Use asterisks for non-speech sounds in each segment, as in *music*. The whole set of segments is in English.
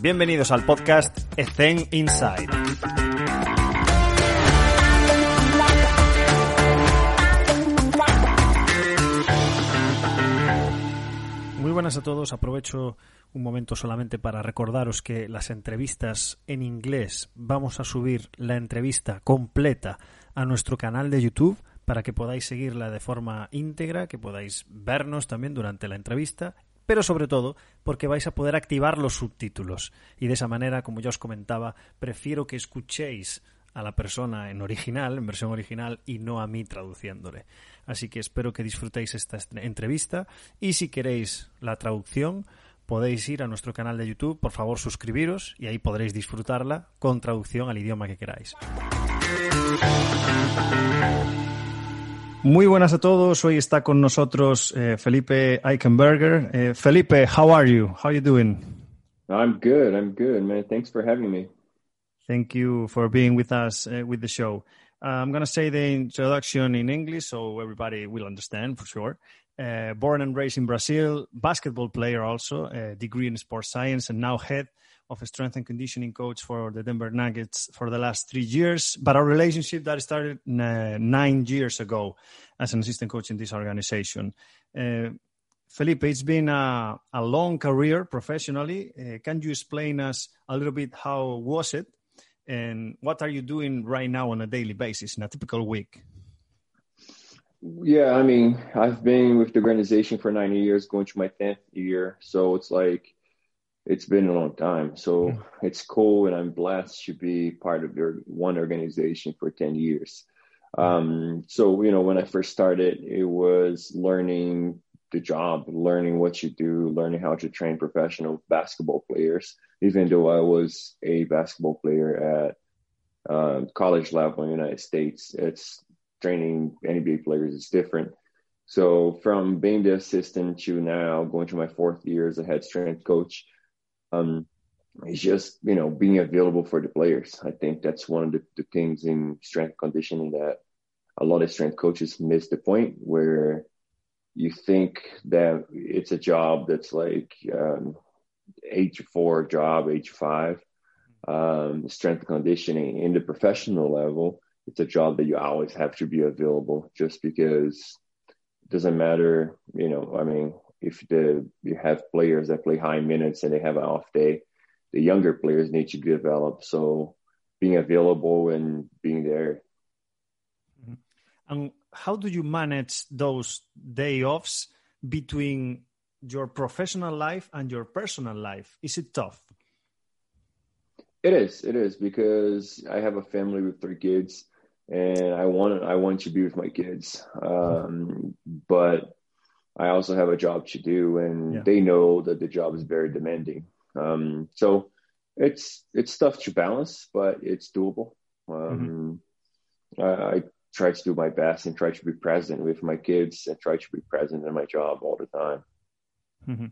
Bienvenidos al podcast Ethen Inside. Muy buenas a todos. Aprovecho un momento solamente para recordaros que las entrevistas en inglés vamos a subir la entrevista completa a nuestro canal de YouTube para que podáis seguirla de forma íntegra, que podáis vernos también durante la entrevista, pero sobre todo porque vais a poder activar los subtítulos. Y de esa manera, como ya os comentaba, prefiero que escuchéis a la persona en original, en versión original, y no a mí traduciéndole. Así que espero que disfrutéis esta entrevista y si queréis la traducción, podéis ir a nuestro canal de YouTube, por favor suscribiros y ahí podréis disfrutarla con traducción al idioma que queráis. Muy buenas a todos. Hoy está con nosotros eh, Felipe Eichenberger. Eh, Felipe, how are you? How are you doing? I'm good. I'm good, man. Thanks for having me. Thank you for being with us uh, with the show. Uh, I'm going to say the introduction in English so everybody will understand for sure. Uh, born and raised in Brazil, basketball player also, a degree in sports science, and now head of a strength and conditioning coach for the Denver Nuggets for the last three years. But our relationship that started uh, nine years ago as an assistant coach in this organization. Uh, Felipe, it's been a, a long career professionally. Uh, can you explain us a little bit how was it, and what are you doing right now on a daily basis in a typical week? Yeah, I mean, I've been with the organization for nine years, going to my tenth year. So it's like it's been a long time. So mm. it's cool, and I'm blessed to be part of your one organization for ten years. Um, so you know, when I first started, it was learning the job, learning what you do, learning how to train professional basketball players. Even though I was a basketball player at uh, college level in the United States, it's training NBA players is different. So from being the assistant to now going to my fourth year as a head strength coach, um, it's just you know being available for the players. I think that's one of the, the things in strength conditioning that a lot of strength coaches miss the point where you think that it's a job that's like um, age four job, age five, um, strength conditioning in the professional level. It's a job that you always have to be available just because it doesn't matter, you know, I mean, if the you have players that play high minutes and they have an off day, the younger players need to develop. So being available and being there. Mm-hmm. And how do you manage those day offs between your professional life and your personal life? Is it tough? It is. It is because I have a family with three kids, and I want I want to be with my kids. Um, but I also have a job to do, and yeah. they know that the job is very demanding. Um, so it's it's tough to balance, but it's doable. Um, mm-hmm. I, I, try to do my best and try to be present with my kids and try to be present in my job all the time. Mm-hmm.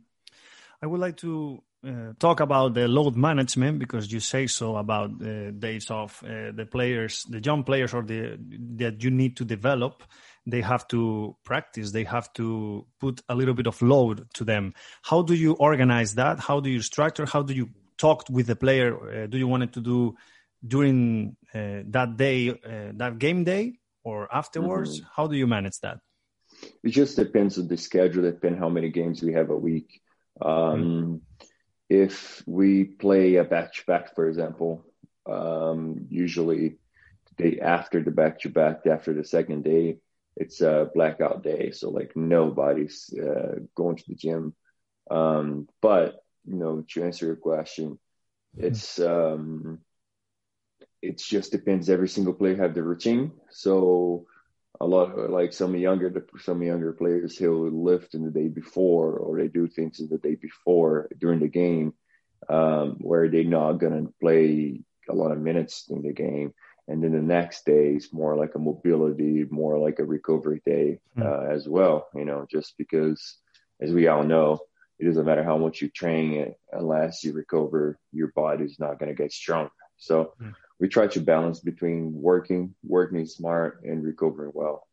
I would like to uh, talk about the load management because you say so about the days of uh, the players, the young players, or the that you need to develop. They have to practice. They have to put a little bit of load to them. How do you organize that? How do you structure? How do you talk with the player? Uh, do you want it to do during uh, that day uh, that game day or afterwards? Mm-hmm. how do you manage that? It just depends on the schedule. Depends how many games we have a week. Um, mm-hmm. If we play a back to back for example um, usually the day after the back to back after the second day it's a blackout day, so like nobody's uh, going to the gym. Um, but you know, to answer your question, it's um, it just depends. Every single player have the routine. So a lot of like some younger some younger players he'll lift in the day before or they do things in the day before during the game um, where they're not gonna play a lot of minutes in the game and then the next day is more like a mobility, more like a recovery day mm. uh, as well. You know, just because, as we all know, it doesn't matter how much you train it unless you recover, your body's not going to get strong. So mm. We try to balance between working, working smart, and recovering well.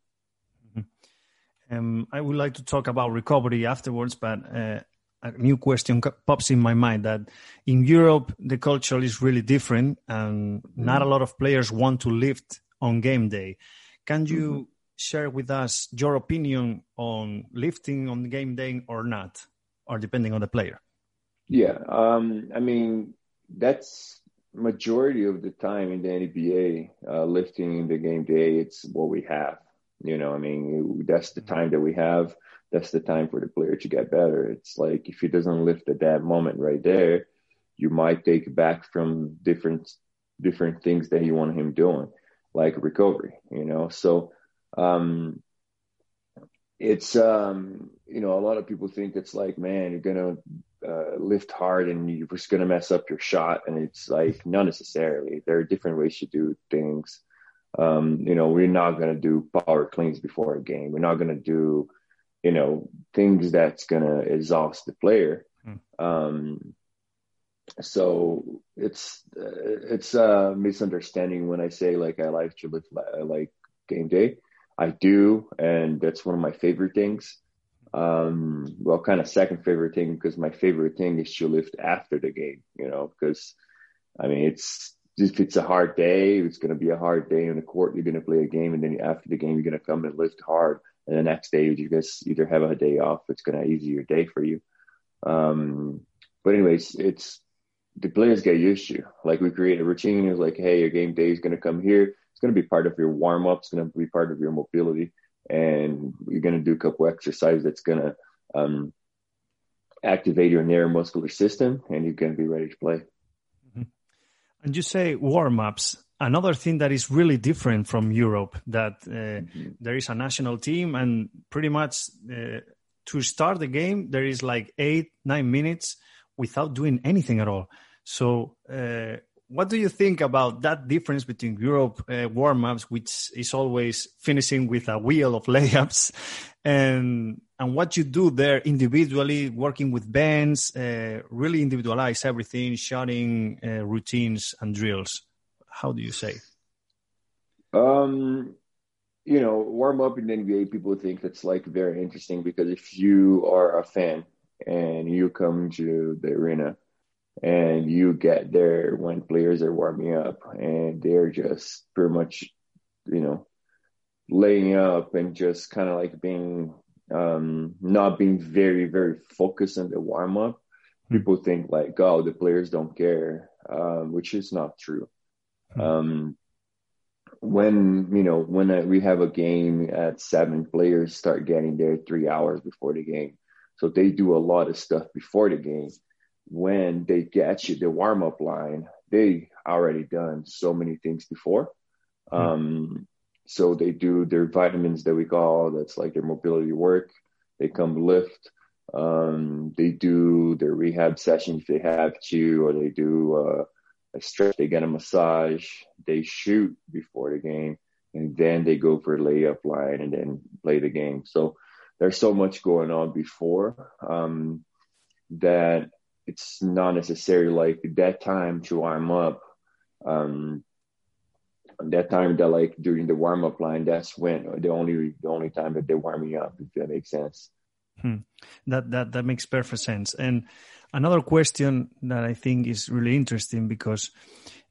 Mm-hmm. Um, I would like to talk about recovery afterwards, but uh, a new question pops in my mind that in Europe the culture is really different and not a lot of players want to lift on game day. Can you mm-hmm. share with us your opinion on lifting on game day or not, or depending on the player? Yeah, um, I mean that's majority of the time in the NBA, uh, lifting in the game day, it's what we have. You know, I mean, that's the time that we have. That's the time for the player to get better. It's like if he doesn't lift at that moment right there, you might take back from different different things that you want him doing, like recovery. You know, so um, it's um, you know a lot of people think it's like, man, you're gonna uh, lift hard and you're just going to mess up your shot. And it's like, not necessarily. There are different ways to do things. Um, you know, we're not going to do power cleans before a game. We're not going to do, you know, things that's going to exhaust the player. Hmm. Um, so it's uh, it's a misunderstanding when I say like I like to lift like game day. I do, and that's one of my favorite things. Um, well, kind of second favorite thing because my favorite thing is to lift after the game, you know, because I mean, it's if it's a hard day, it's going to be a hard day on the court. You're going to play a game, and then after the game, you're going to come and lift hard. And the next day, you just either have a day off. It's going to ease your day for you. Um, but anyways, it's the players get used to. Like we create a routine. It's like, hey, your game day is going to come here. It's going to be part of your warm up. It's going to be part of your mobility and you're going to do a couple exercises that's going to um, activate your neuromuscular system, and you're going to be ready to play. Mm-hmm. And you say warm ups. Another thing that is really different from Europe that uh, mm-hmm. there is a national team, and pretty much uh, to start the game there is like eight nine minutes without doing anything at all. So uh, what do you think about that difference between Europe uh, warm ups, which is always finishing with a wheel of *laughs* layups, and and what you do there individually, working with bands, uh, really individualize everything, shooting uh, routines and drills. How do you say? Um, you know, warm up in the NBA, people think that's like very interesting because if you are a fan and you come to the arena and you get there when players are warming up and they're just pretty much, you know, laying up and just kind of like being um, not being very very focused on the warm up. Hmm. People think like, oh, the players don't care, um, which is not true. Hmm. Um, when you know when we have a game at seven, players start getting there three hours before the game, so they do a lot of stuff before the game when they get you the warm up line, they already done so many things before. Mm-hmm. Um, so they do their vitamins that we call that's like their mobility work. They come lift. Um, they do their rehab session if they have to, or they do uh, a stretch. They get a massage. They shoot before the game, and then they go for a layup line and then play the game. So there's so much going on before um, that it's not necessarily like that time to warm up. Um, that time that like during the warm up line, that's when the only the only time that they're warming up, if that makes sense. Hmm. That that that makes perfect sense. And another question that I think is really interesting because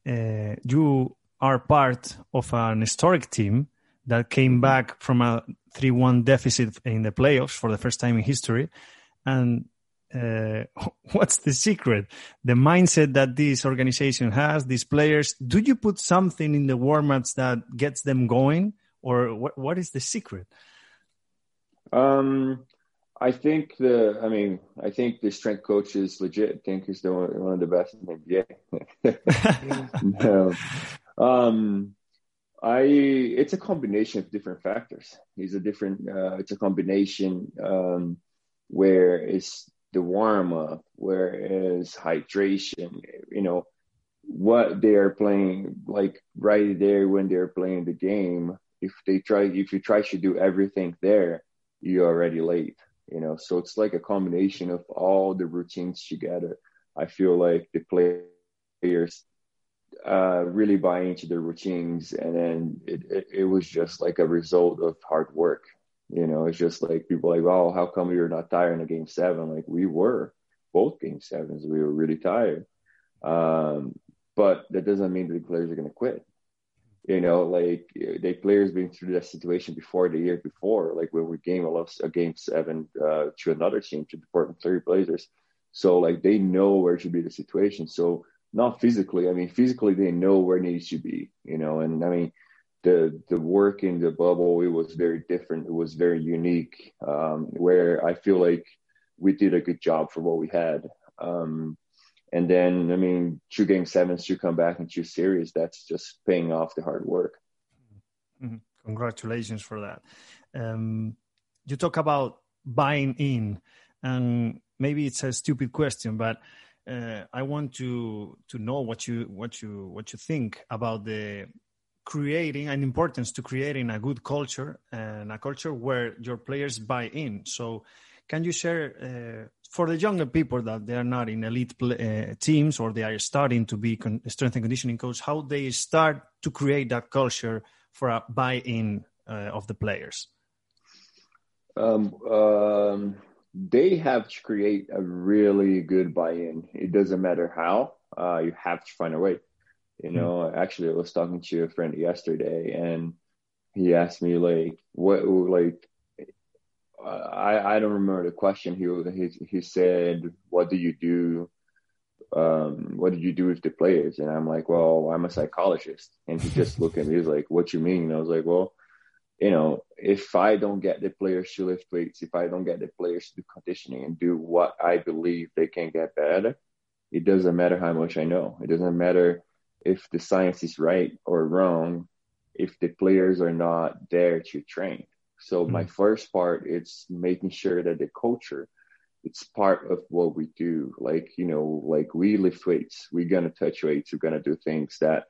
uh, you are part of an historic team that came back from a 3-1 deficit in the playoffs for the first time in history and uh, *laughs* what's the secret? The mindset that this organization has, these players. Do you put something in the warm-ups that gets them going, or what? What is the secret? Um, I think the. I mean, I think the strength coach is legit. I think he's the one, one of the best in the NBA. *laughs* no. Um, I. It's a combination of different factors. He's a different. Uh, it's a combination. Um, where it's the warm up, whereas hydration, you know, what they are playing, like right there when they're playing the game, if they try, if you try to do everything there, you're already late, you know. So it's like a combination of all the routines together. I feel like the players uh, really buy into the routines, and then it, it, it was just like a result of hard work. You know, it's just like people like, oh, how come you're not tired in a game seven? Like we were, both game sevens. We were really tired. Um, but that doesn't mean that the players are going to quit. You know, like the players been through that situation before the year before, like when we game a, a game seven uh, to another team, to the Portland Trail Blazers. So like they know where should be the situation. So not physically, I mean physically they know where needs to be. You know, and I mean the the work in the bubble it was very different. It was very unique. Um, where I feel like we did a good job for what we had. Um, and then, I mean, two game sevens to come back in two series, that's just paying off the hard work. Mm-hmm. Congratulations for that. Um, you talk about buying in, and maybe it's a stupid question, but uh, I want to to know what you what you what you think about the creating an importance to creating a good culture and a culture where your players buy in. So, can you share uh, for the younger people that they are not in elite uh, teams or they are starting to be strength and conditioning coach, how they start to create that culture for a buy-in uh, of the players? Um, um, they have to create a really good buy-in. It doesn't matter how. Uh, you have to find a way. You hmm. know, mm-hmm. actually, I was talking to a friend yesterday, and he asked me like, "What like I, I don't remember the question. He, he, he said, what do you do? Um, what did you do with the players? And I'm like, well, I'm a psychologist. And he just looked at me, he was like, what you mean? And I was like, well, you know, if I don't get the players to lift weights, if I don't get the players to do conditioning and do what I believe they can get better, it doesn't matter how much I know. It doesn't matter if the science is right or wrong, if the players are not there to train. So mm-hmm. my first part, it's making sure that the culture, it's part of what we do. Like, you know, like we lift weights, we're going to touch weights, we're going to do things that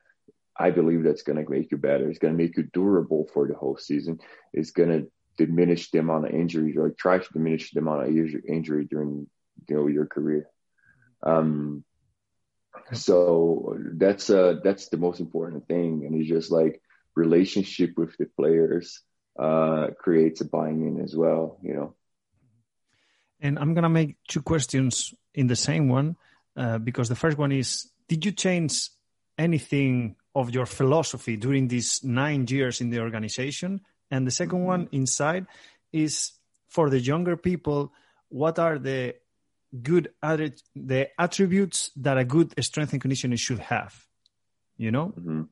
I believe that's going to make you better. It's going to make you durable for the whole season. It's going to diminish the amount of injuries or try to diminish the amount of injury during, you know, your career. Um, so that's uh that's the most important thing and it's just like relationship with the players uh, creates a buying in as well, you know. And I'm gonna make two questions in the same one uh, because the first one is: Did you change anything of your philosophy during these nine years in the organization? And the 2nd mm-hmm. one inside is for the younger people: What are the good the attributes that a good strength and conditioning should have? You know. Mm-hmm.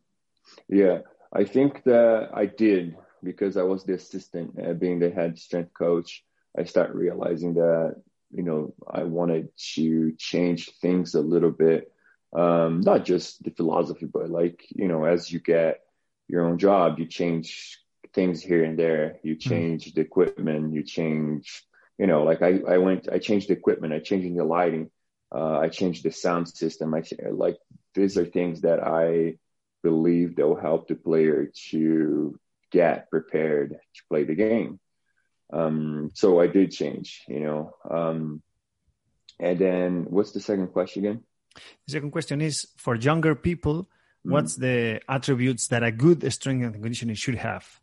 Yeah, I think that I did because I was the assistant, uh, being the head strength coach, I start realizing that you know I wanted to change things a little bit, um, not just the philosophy, but like you know as you get your own job, you change things here and there. You hmm. change mm-hmm. the equipment, you change, you know, like I I went, I changed the equipment, I changed the lighting, uh, I changed the sound system. I like these are things that I believe that will help the player to get prepared to play the game. Um, so I did change, you know. Um, and then what's the second question again? The second question is for younger people, mm. what's the attributes that a good strength and conditioning should have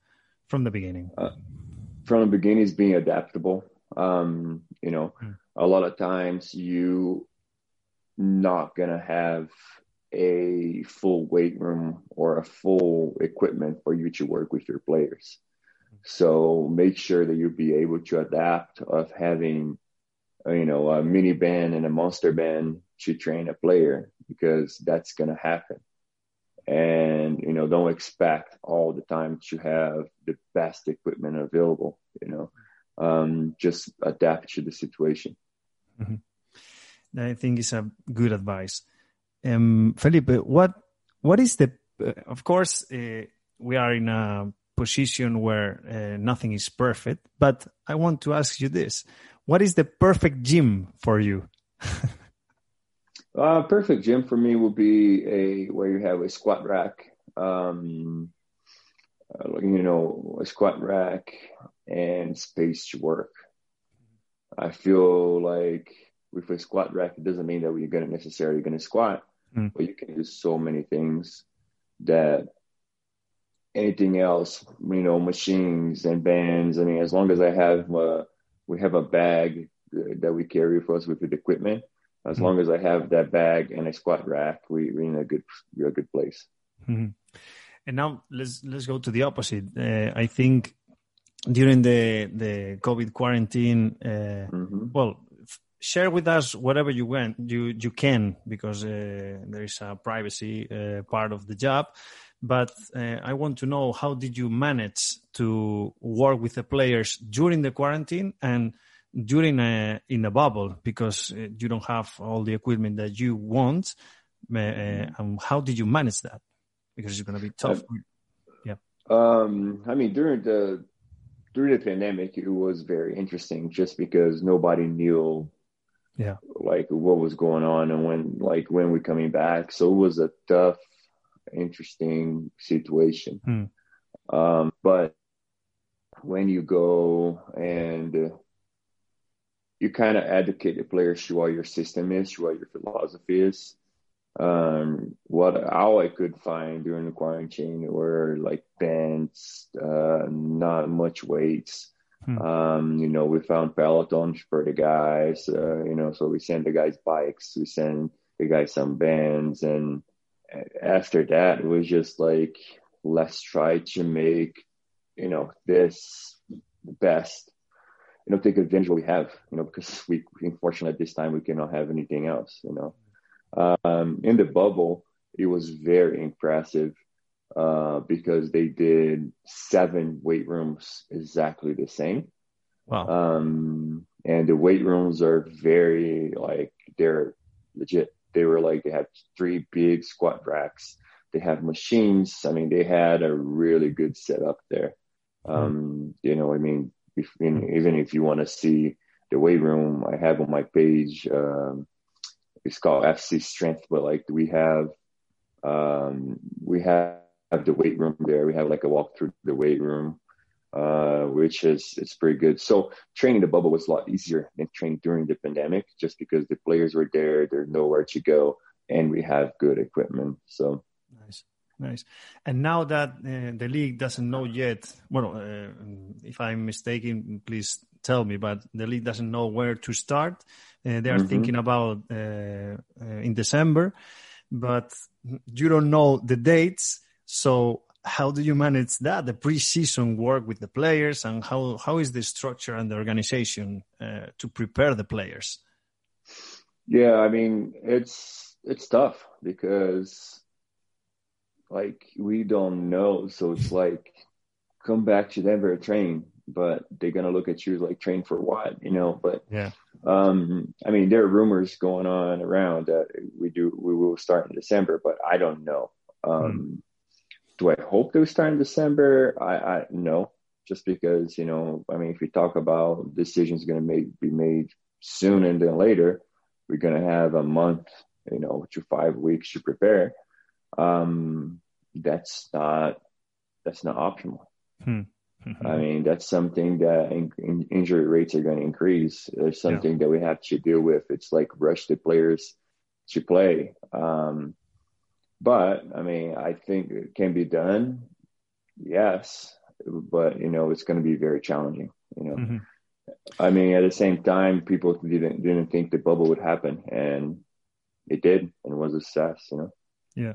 from the beginning? Uh, from the beginning is being adaptable. Um, you know, mm. a lot of times you not gonna have a full weight room or a full equipment for you to work with your players. So make sure that you'll be able to adapt of having, uh, you know, a mini band and a monster band to train a player because that's going to happen. And, you know, don't expect all the time to have the best equipment available, you know, um, just adapt to the situation. Mm-hmm. I think it's a good advice. Um, Felipe, what what is the? Uh, of course, uh, we are in a position where uh, nothing is perfect, but I want to ask you this: What is the perfect gym for you? *laughs* uh, perfect gym for me would be a where you have a squat rack, um, uh, you know, a squat rack and space to work. I feel like with a squat rack, it doesn't mean that we're going to necessarily going to squat, mm. but you can do so many things that anything else, you know, machines and bands. I mean, as long as I have, uh, we have a bag that we carry for us with the equipment, As mm-hmm. long as I have that bag and a squat rack, we, we're in a good, we're a good place. Mm-hmm. And now let's let's go to the opposite. Uh, I think during the the COVID quarantine, uh, mm-hmm. well, f- share with us whatever you went you you can because uh, there is a privacy uh, part of the job. But uh, I want to know how did you manage to work with the players during the quarantine and during a in a bubble because uh, you don't have all the equipment that you want. and how did you manage that? because it's going to be tough. yeah. Um, I mean, during the during the pandemic, it was very interesting just because nobody knew, yeah, like what was going on and when, like when we're coming back. So it was a tough, interesting situation. Hmm. Um, but when you go and uh, you kind of educate the players to what your system is, to what your philosophy is, um, what all I could find during the quarantine were like bands, uh, not much weights. Hmm. Um, you know, we found pelotons for the guys, uh, you know, so we send the guys bikes, we send the guys some bands. And after that, it was just like, let's try to make, you know, this the best, you know, take advantage of what we have, you know, because we, unfortunately at this time, we cannot have anything else, you know. Um, in the bubble, it was very impressive uh, because they did seven weight rooms exactly the same. Wow. Um, and the weight rooms are very like they're legit. They were like they had three big squat racks. They have machines. I mean, they had a really good setup there. Hmm. Um, you know, I mean, if, in, even if you want to see the weight room, I have on my page. Um, it's called FC Strength, but like we have um, we have the weight room there. We have like a walk through the weight room, uh, which is it's pretty good. So training the bubble was a lot easier than training during the pandemic, just because the players were there, there's nowhere to go, and we have good equipment. So nice. And now that uh, the league doesn't know yet, well, uh, if I'm mistaken, please tell me, but the league doesn't know where to start. Uh, they are mm-hmm. thinking about uh, uh, in December, but you don't know the dates. So how do you manage that? The preseason work with the players, and how how is the structure and the organization uh, to prepare the players? Yeah, I mean it's it's tough because like we don't know, so it's like come back to Denver train but they're gonna look at you like train for what, you know. But yeah, um, I mean, there are rumors going on around that we do we will start in December, but I don't know. Um, mm. Do I hope they start in December? I, I no, just because you know, I mean, if we talk about decisions going to make be made soon and then later, we're going to have a month, you know, to five weeks to prepare. Um, that's not that's not optimal. Hmm. Mm-hmm. I mean, that's something that in, in injury rates are going to increase. There's something yeah. that we have to deal with. It's like rush the players to play. Um, but I mean, I think it can be done. Yes, but you know, it's going to be very challenging. You know, mm-hmm. I mean, at the same time, people didn't didn't think the bubble would happen, and it did, and it was a success. You know. Yeah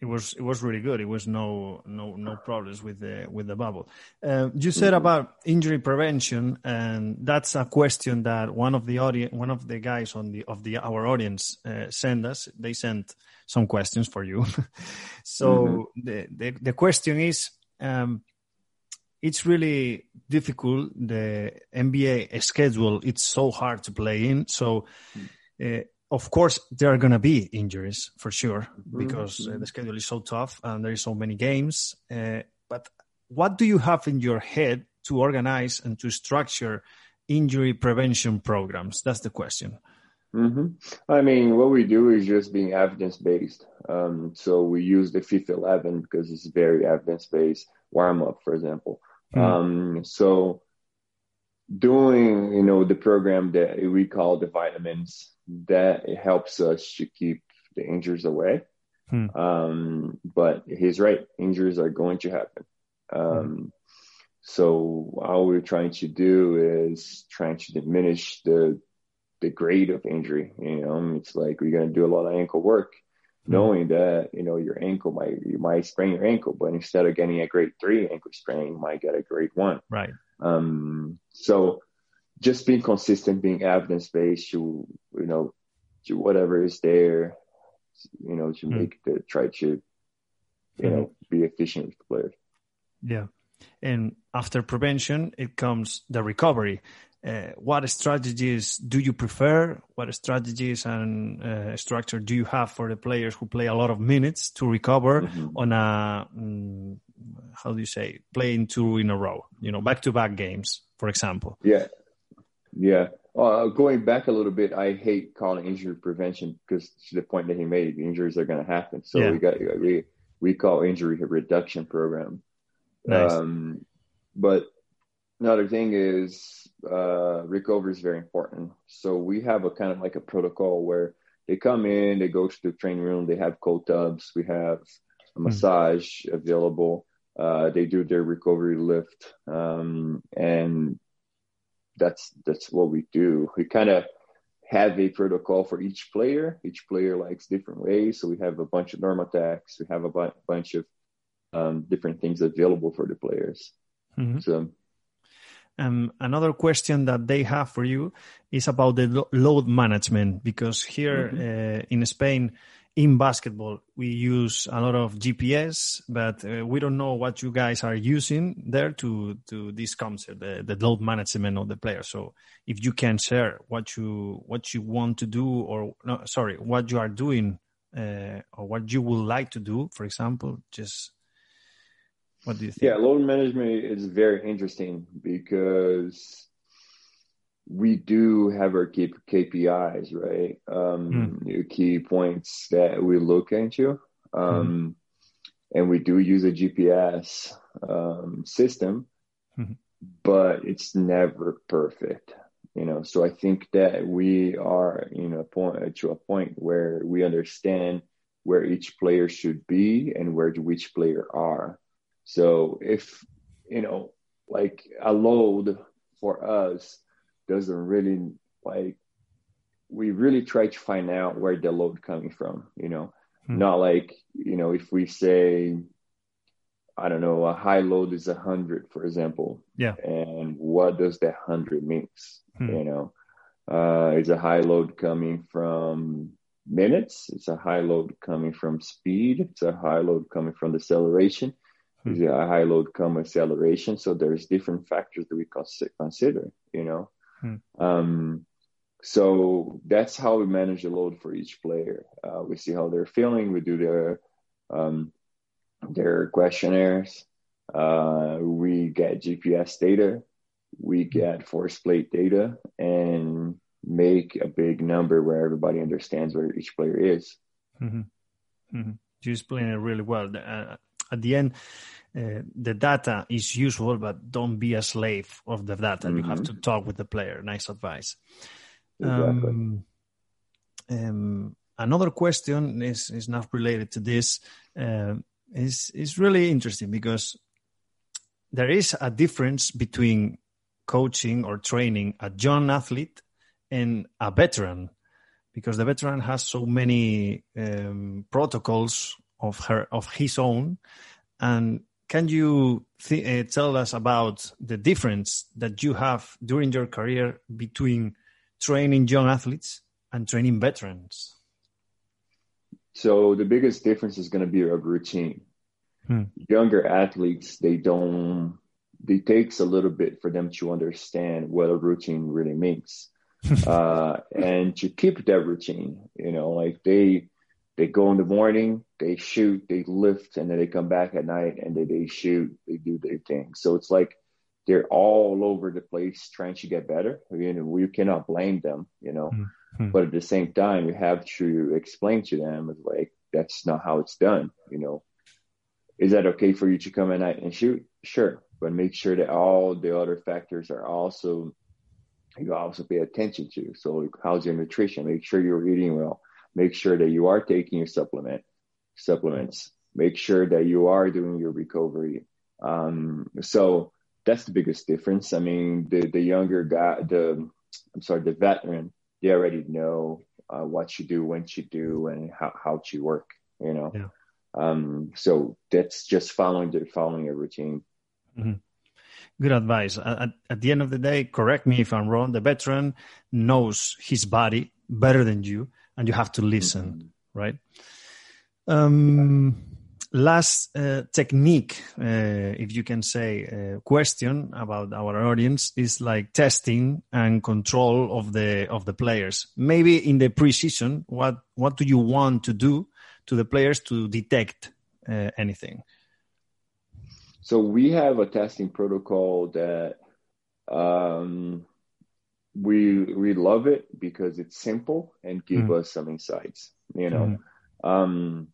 it was it was really good. It was no no no problems with the with the bubble. Uh, you said mm-hmm. about injury prevention, and that's a question that one of the audience, one of the guys on the of the our audience uh, sent us. They sent some questions for you. *laughs* so mm-hmm. the, the the question is. Um, it's really difficult. The NBA schedule, it's so hard to play in. So, uh, of course, there are going to be injuries for sure mm-hmm. because mm-hmm. uh, the schedule is so tough and there is so many games. Uh, but what do you have in your head to organize and to structure injury prevention programs? That's the question. Mm-hmm. I mean, what we do is just being evidence based. Um, so we use the FIFA 11 because it's very evidence based warm up, for example. Mm-hmm. Um, so doing, you know, the program that we call the vitamins that helps us to keep the injuries away. Hmm. Um, but he's right, injuries are going to happen. Um, hmm. So all we're trying to do is trying to diminish the the grade of injury. You know, it's like we're gonna do a lot of ankle work, mm-hmm. knowing that you know your ankle might you might sprain your ankle, but instead of getting a grade three ankle sprain, you might get a grade one. Right. Um. So just being consistent, being evidence based, you you know, to whatever is there, you know, to mm-hmm. make the try to, you know, be efficient with the players. Yeah. And after prevention, it comes the recovery. Uh, what strategies do you prefer? What strategies and uh, structure do you have for the players who play a lot of minutes to recover mm-hmm. on a um, how do you say playing two in a row? You know, back to back games, for example. Yeah, yeah. Uh, going back a little bit, I hate calling injury prevention because to the point that he made, injuries are going to happen. So yeah. we got we we call injury reduction program. Nice. Um, but another thing is uh, recovery is very important. So we have a kind of like a protocol where they come in, they go to the training room, they have cold tubs, we have a hmm. massage mm. available. Uh, they do their recovery lift, um, and that's that's what we do. We kind of have a protocol for each player. Each player likes different ways, so we have a bunch of Normatec's, we have a bu- bunch of um, different things available for the players. Mm-hmm. So. Um, another question that they have for you is about the lo- load management because here mm-hmm. uh, in Spain, in basketball, we use a lot of GPS, but uh, we don't know what you guys are using there to to this concept, the, the load management of the player. So, if you can share what you what you want to do, or no, sorry, what you are doing, uh, or what you would like to do, for example, just what do you think? Yeah, load management is very interesting because we do have our key KPIs, right? Um, mm. Key points that we look into. Um, mm. And we do use a GPS um, system, mm. but it's never perfect, you know. So I think that we are, you know, point to a point where we understand where each player should be and where which player are. So if, you know, like a load for us doesn't really like, we really try to find out where the load coming from, you know, hmm. not like, you know, if we say, I don't know, a high load is a hundred, for example. Yeah. And what does that hundred means? Hmm. You know, uh, is a high load coming from minutes? It's a high load coming from speed. It's a high load coming from deceleration is hmm. a high load come acceleration. So there's different factors that we consider, you know. Hmm. Um, so that's how we manage the load for each player. Uh, we see how they're feeling. We do their um, their questionnaires. Uh, we get GPS data. We get force plate data and make a big number where everybody understands where each player is. Mm-hmm. Mm-hmm. You explain it really well. Uh, at the end, uh, the data is useful, but don't be a slave of the data. Mm-hmm. You have mm-hmm. to talk with the player. Nice advice. Exactly. Um, um, another question is is not related to this. Uh, is is really interesting because there is a difference between coaching or training a young athlete and a veteran because the veteran has so many um, protocols of her of his own and can you th- uh, tell us about the difference that you have during your career between training young athletes and training veterans? So the biggest difference is going to be a routine. Hmm. Younger athletes, they don't. It takes a little bit for them to understand what a routine really means, *laughs* uh, and to keep that routine. You know, like they they go in the morning, they shoot, they lift, and then they come back at night and they, they shoot, they do their thing. So it's like they're all over the place trying to get better. You know, we cannot blame them, you know. Mm-hmm. But at the same time, we have to explain to them like that's not how it's done, you know. Is that okay for you to come at night and shoot? Sure. But make sure that all the other factors are also you also pay attention to. So how's your nutrition? Make sure you're eating well make sure that you are taking your supplement supplements make sure that you are doing your recovery um, so that's the biggest difference i mean the the younger guy the i'm sorry the veteran they already know uh, what you do, when you do, and how how to work. You know. Yeah. Um, so that's just following the following a routine. Mm-hmm. Good advice. At, at the end of the day, correct me if I'm wrong. The veteran knows his body better than you, and you have to listen, mm-hmm. right? Um, last uh, technique, uh, if you can say, uh, question about our audience is like testing and control of the of the players. Maybe in the preseason, what what do you want to do to the players to detect uh, anything? So we have a testing protocol that um, we we love it because it's simple and give mm. us some insights. You know, mm. um,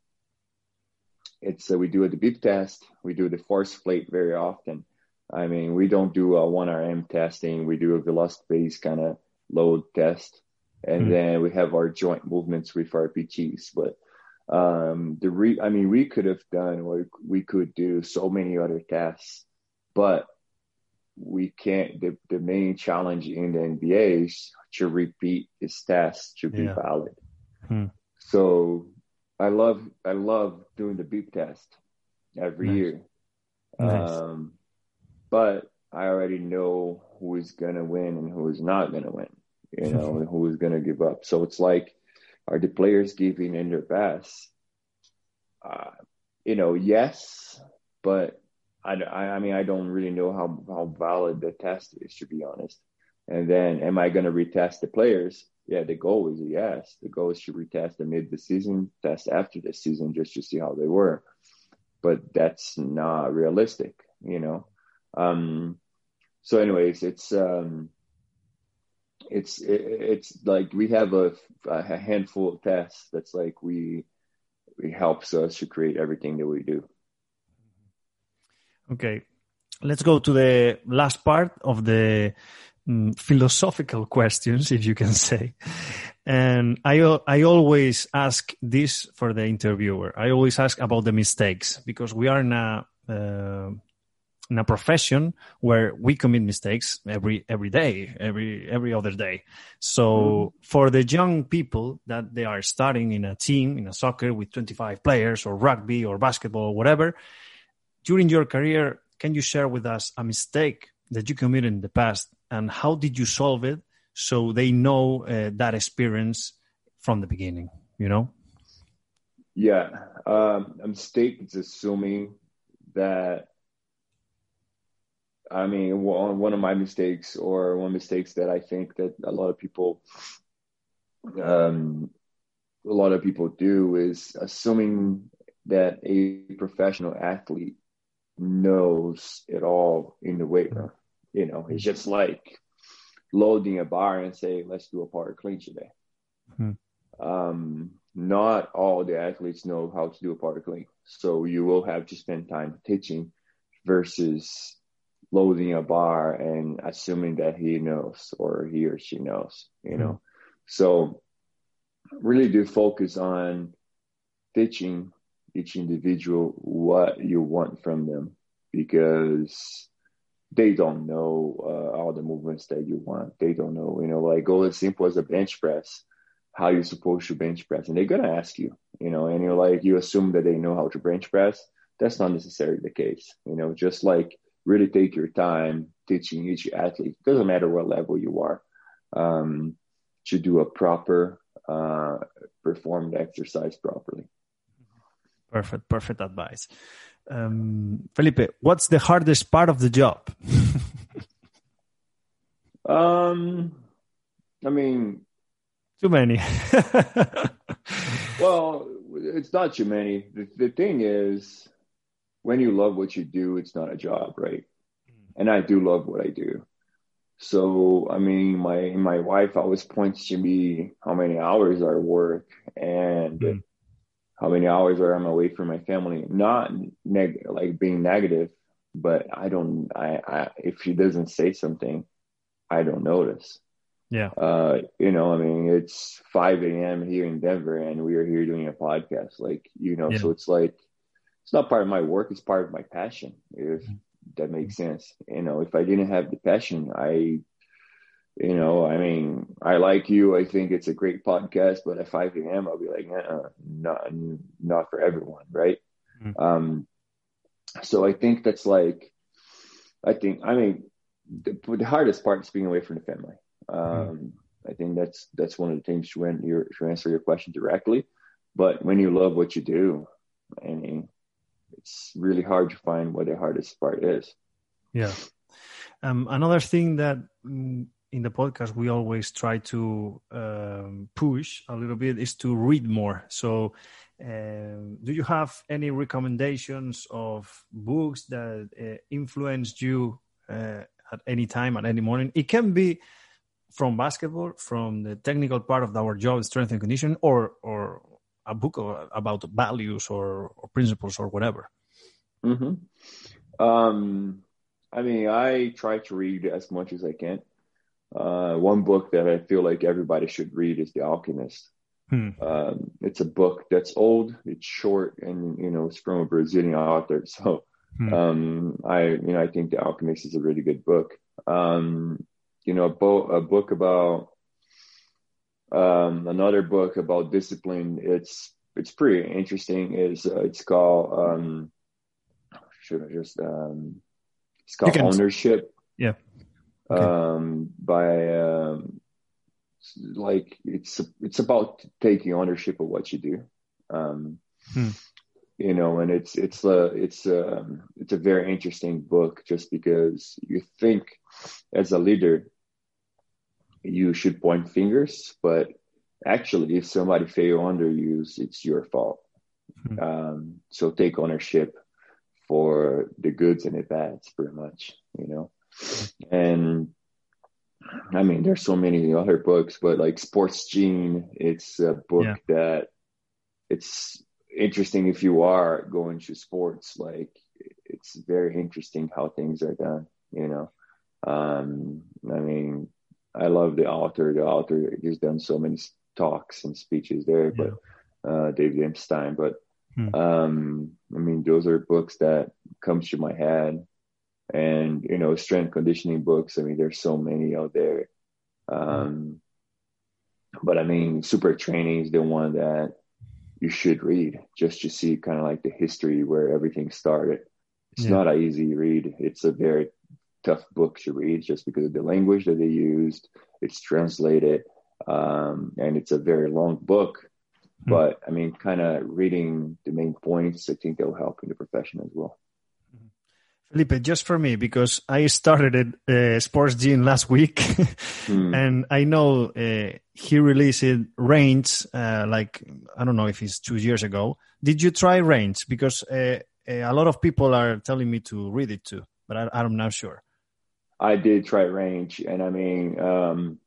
it's uh, we do a beep test, we do the force plate very often. I mean, we don't do a one RM testing. We do a velocity based kind of load test, and mm. then we have our joint movements with our PTs. But um, the re, I mean, we could have done what we could do so many other tests, but we can't. The, the main challenge in the NBA is to repeat this test to be yeah. valid. Hmm. So I love I love doing the beep test every nice. year. Nice. Um, but I already know who is gonna win and who is not gonna win. You know, and who is gonna give up. So it's like are the players giving in their best? Uh, you know, yes, but I, I, mean, I don't really know how, how valid the test is, to be honest. And then, am I going to retest the players? Yeah, the goal is yes. The goal is to retest the mid the season, test after the season, just to see how they were. But that's not realistic, you know. Um, so, anyways, it's um, it's it's like we have a, a handful of tests that's like we it helps us to create everything that we do. Okay, let's go to the last part of the um, philosophical questions, if you can *laughs* say. And I I always ask this for the interviewer. I always ask about the mistakes because we are in a uh, in a profession where we commit mistakes every every day, every every other day. So mm. for the young people that they are starting in a team in a soccer with 25 players or rugby or basketball or whatever, during your career, can you share with us a mistake that you committed in the past and how did you solve it so they know uh, that experience from the beginning? You know. Yeah, um, a mistake is assuming that I mean, one of my mistakes, or one mistakes that I think that a lot of people, um, a lot of people do is assuming that a professional athlete knows it all in the weight room. You know, it's just like loading a bar and say, "Let's do a power clean today." Hmm. Um, not all the athletes know how to do a power clean, so you will have to spend time teaching versus loading a bar and assuming that he knows or he or she knows, you know. Mm-hmm. So really do focus on teaching each individual what you want from them because they don't know uh, all the movements that you want. They don't know, you know, like go as simple as a bench press, how you're supposed to bench press. And they're going to ask you, you know, and you're like, you assume that they know how to bench press. That's not necessarily the case, you know, just like really take your time teaching each athlete, doesn't matter what level you are, um, to do a proper, uh, performed exercise properly. Perfect, perfect advice. Um, Felipe, what's the hardest part of the job? *laughs* um, I mean, too many. *laughs* well, it's not too many. The, the thing is, when you love what you do, it's not a job, right? Mm. And I do love what I do. So, I mean, my my wife always points to me how many hours I work and mm. How many hours are I'm away from my family. Not neg- like being negative, but I don't. I, I if she doesn't say something, I don't notice. Yeah. Uh, you know, I mean, it's 5 a.m. here in Denver, and we are here doing a podcast. Like, you know, yeah. so it's like it's not part of my work it's part of my passion if mm-hmm. that makes sense you know if i didn't have the passion i you know, I mean, I like you. I think it's a great podcast, but at 5 a.m., I'll be like, not, not for everyone, right? Mm-hmm. Um, so I think that's like, I think, I mean, the, the hardest part is being away from the family. Um, mm-hmm. I think that's that's one of the things when you to answer your question directly. But when you love what you do, I mean, it's really hard to find what the hardest part is. Yeah. Um, another thing that mm, in the podcast we always try to um, push a little bit is to read more. So, um, do you have any recommendations of books that uh, influenced you uh, at any time, at any morning? It can be from basketball, from the technical part of our job, strength and condition, or or a book about values or, or principles or whatever. Mm-hmm. Um, I mean, I try to read as much as I can. Uh, one book that I feel like everybody should read is The Alchemist. Hmm. Um, it's a book that's old, it's short, and you know, it's from a Brazilian author. So, hmm. um, I you know, I think The Alchemist is a really good book. Um, you know, a, bo- a book about um, another book about discipline. It's it's pretty interesting. Is uh, it's called um, should I just um, it's called ownership. Yeah. Okay. Um, by um, like it's it's about taking ownership of what you do. Um, hmm. You know, and it's it's a it's a um, it's a very interesting book just because you think as a leader you should point fingers, but actually, if somebody fail under you, it's your fault. Mm-hmm. Um, so take ownership for the goods and the bads, pretty much, you know. And I mean, there's so many other books, but like Sports Gene, it's a book yeah. that it's interesting if you are going to sports. Like, it's very interesting how things are done, you know. Um, I mean, I love the author. The author has done so many talks and speeches there, yeah. but uh, David Epstein. But hmm. um, I mean, those are books that comes to my head, and you know, strength conditioning books. I mean, there's so many out there. Um, but I mean, Supertraining is the one that you should read just to see kind of like the history where everything started. It's yeah. not an easy read. It's a very tough book to read just because of the language that they used. It's translated, um, and it's a very long book. Hmm. But I mean, kind of reading the main points, I think they'll help in the profession as well. Felipe, just for me, because I started at uh, Sports Gene last week, mm. *laughs* and I know uh, he released Range, uh, like, I don't know if it's two years ago. Did you try Range? Because uh, uh, a lot of people are telling me to read it too, but I, I'm not sure. I did try Range, and I mean, um,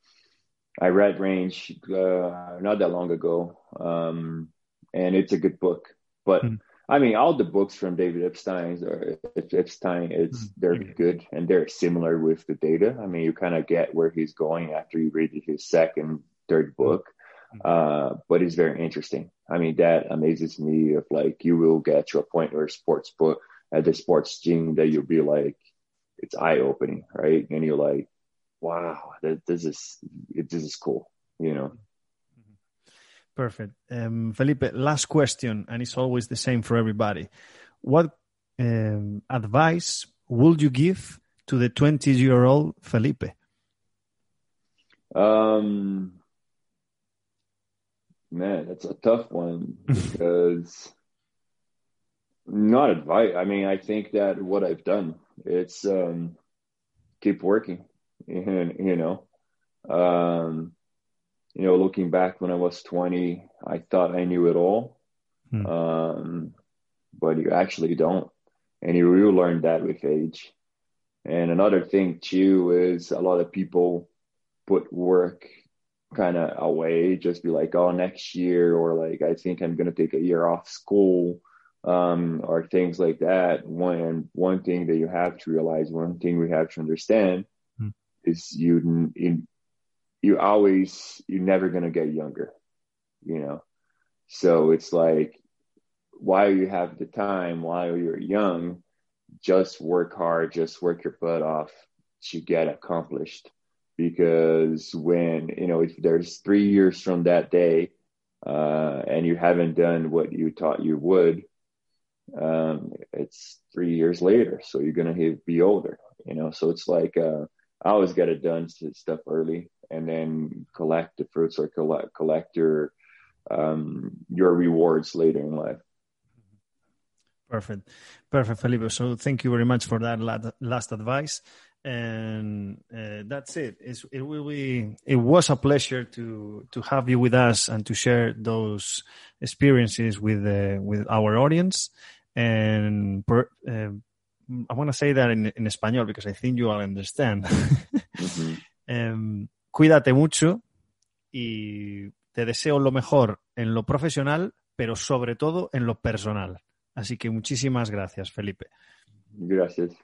I read Range uh, not that long ago, um, and it's a good book. But mm. I mean, all the books from David Epstein or Epstein, it's mm. they're good and they're similar with the data. I mean, you kind of get where he's going after you read his second, third hmm. book. Uh, but it's very interesting. I mean, that amazes me. Of like, you will get to a point where sports book at the sports gene that you'll be like, it's eye opening, right? And you're like, wow, that, this is this is cool, you know. Perfect, um, Felipe. Last question, and it's always the same for everybody. What um, advice would you give to the 20 year old Felipe? Um, man, that's a tough one *laughs* because not advice. I mean, I think that what I've done, it's um, keep working, and you know, um, you know, looking back when I was 20, I thought I knew it all, hmm. um, but you actually don't, and you will learn that with age. And another thing too is a lot of people put work kind of away, just be like, oh, next year, or like, I think I'm going to take a year off school um, or things like that. One one thing that you have to realize, one thing we have to understand, mm. is you you you always you're never gonna get younger, you know. So it's like while you have the time, while you're young, just work hard, just work your butt off to get accomplished. because when you know if there's three years from that day uh, and you haven't done what you thought you would um, it's three years later so you're gonna be older you know so it's like uh, i always get it done stuff early and then collect the fruits or collect collect your um, your rewards later in life Perfect. Perfect, Felipe. So thank you very much for that last advice. And uh, that's it. It's, it will be. It was a pleasure to to have you with us and to share those experiences with uh, with our audience. And per, uh, I want to say that in, in español because I think you all understand. *laughs* mm-hmm. um, cuídate mucho y te deseo lo mejor en lo profesional, pero sobre todo en lo personal. Así que muchísimas gracias, Felipe. Gracias.